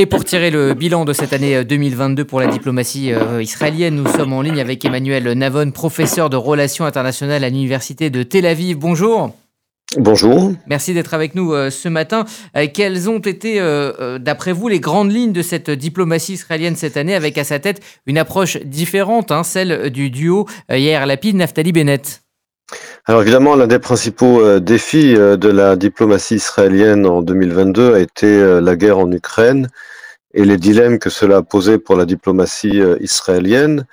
Et pour tirer le bilan de cette année 2022 pour la diplomatie israélienne, nous sommes en ligne avec Emmanuel Navon, professeur de relations internationales à l'université de Tel Aviv. Bonjour. Bonjour. Merci d'être avec nous ce matin. quelles ont été, d'après vous, les grandes lignes de cette diplomatie israélienne cette année, avec à sa tête une approche différente, hein, celle du duo Yair Lapid-Naftali Bennett? Alors évidemment, l'un des principaux euh, défis euh, de la diplomatie israélienne en 2022 a été euh, la guerre en Ukraine et les dilemmes que cela a posé pour la diplomatie israélienne,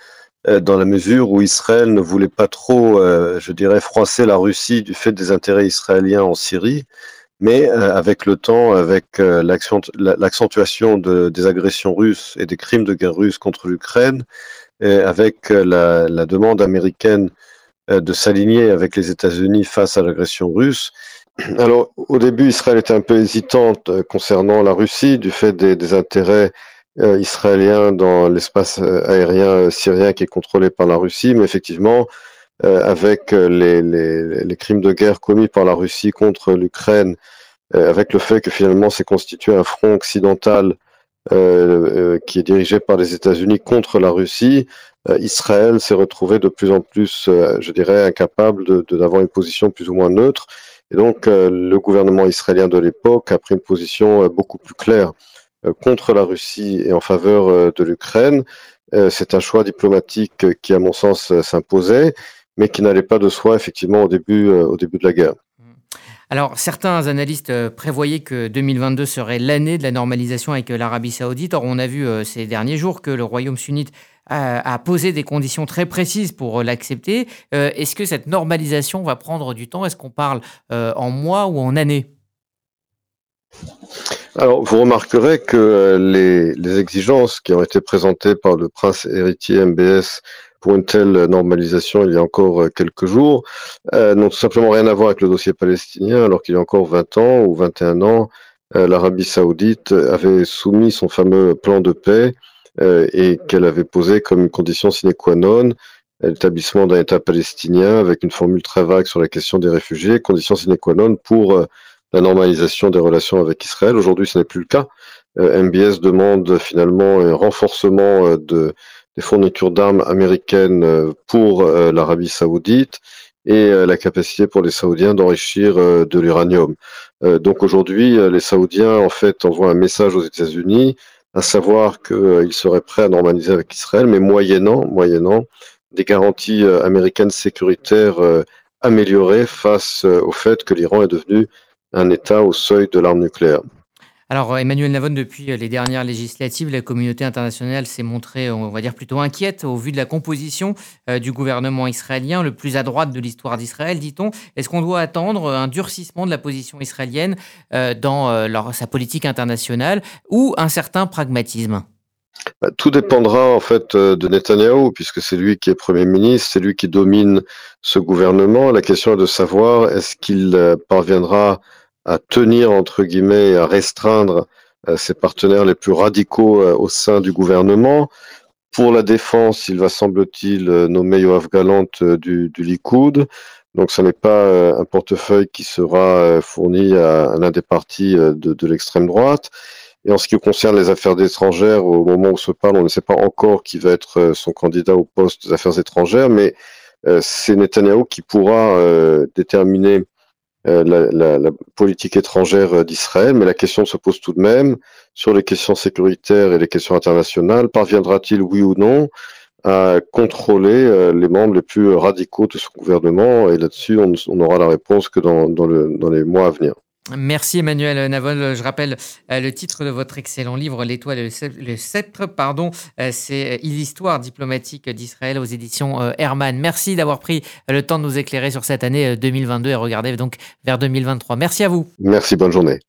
dans la mesure où Israël ne voulait pas trop, je dirais, froisser la Russie du fait des intérêts israéliens en Syrie, mais avec le temps, avec l'accentuation des agressions russes et des crimes de guerre russes contre l'Ukraine, avec la, demande américaine euh, de s'aligner avec les États-Unis face à l'agression russe. Alors, au début, Israël était un peu hésitante euh, concernant la Russie du fait des, intérêts euh, israéliens dans l'espace aérien syrien qui est contrôlé par la Russie, mais effectivement, avec les, crimes de guerre commis par la Russie contre l'Ukraine, avec le fait que finalement c'est constitué un front occidental qui est dirigé par les États-Unis contre la Russie, euh, Israël s'est retrouvé de plus en plus, euh, je dirais, incapable d'avoir une position plus ou moins neutre. Et donc, euh, le gouvernement israélien de l'époque a pris une position beaucoup plus claire contre la Russie et en faveur de l'Ukraine. C'est un choix diplomatique qui, à mon sens, s'imposait, mais qui n'allait pas de soi, effectivement, au début, au début de la guerre. Alors, certains analystes prévoyaient que 2022 serait l'année de la normalisation avec l'Arabie saoudite. Or, on a vu ces derniers jours que le royaume sunnite à, poser des conditions très précises pour euh, l'accepter. Euh, est-ce que cette normalisation va prendre du temps? Est-ce qu'on parle euh, en mois ou en années? Alors, vous remarquerez que les, exigences qui ont été présentées par le prince héritier MBS pour une telle normalisation il y a encore quelques jours n'ont tout simplement rien à voir avec le dossier palestinien, alors qu'il y a encore 20 ans ou 21 ans, l'Arabie saoudite avait soumis son fameux plan de paix et qu'elle avait posé comme condition sine qua non l'établissement d'un État palestinien avec une formule très vague sur la question des réfugiés, condition sine qua non pour euh, la normalisation des relations avec Israël. Aujourd'hui, ce n'est plus le cas. Euh, MBS demande finalement un renforcement de, des fournitures d'armes américaines pour l'Arabie saoudite et la capacité pour les Saoudiens d'enrichir de l'uranium. donc aujourd'hui, les Saoudiens en fait envoient un message aux États-Unis à savoir qu'il euh, serait prêt à normaliser avec Israël, mais moyennant, moyennant des garanties euh, américaines sécuritaires euh, améliorées face au fait que l'Iran est devenu un État au seuil de l'arme nucléaire. Alors Emmanuel Navon, depuis les dernières législatives, la communauté internationale s'est montrée, on va dire, plutôt inquiète au vu de la composition du gouvernement israélien, le plus à droite de l'histoire d'Israël, dit-on. Est-ce qu'on doit attendre un durcissement de la position israélienne dans sa politique internationale ou un certain pragmatisme? Bah, tout dépendra en fait de Netanyahou, puisque c'est lui qui est Premier ministre, c'est lui qui domine ce gouvernement. La question est de savoir est-ce qu'il parviendra à tenir, entre guillemets, à restreindre euh, ses partenaires les plus radicaux euh, au sein du gouvernement. Pour la défense, il va, semble-t-il, euh, nommer Yoav Galant du, du Likoud. Donc, ce n'est pas un portefeuille qui sera fourni à, l'un des partis de, de l'extrême droite. Et en ce qui concerne les affaires étrangères, au moment où se parle, on ne sait pas encore qui va être son candidat au poste des affaires étrangères, mais c'est Netanyahu qui pourra déterminer euh, la, politique étrangère euh, d'Israël, mais la question se pose tout de même sur les questions sécuritaires et les questions internationales. Parviendra-t-il, oui ou non, à contrôler euh, les membres les plus radicaux de son gouvernement? Et là-dessus, on n'aura la réponse que dans, le, dans les mois à venir. Merci Emmanuel Navol. Je rappelle euh, le titre de votre excellent livre, L'étoile et le sceptre, pardon, euh, c'est l'histoire diplomatique d'Israël aux éditions euh, Hermann. Merci d'avoir pris le temps de nous éclairer sur cette année 2022 et regarder donc vers 2023. Merci à vous. Merci, bonne journée.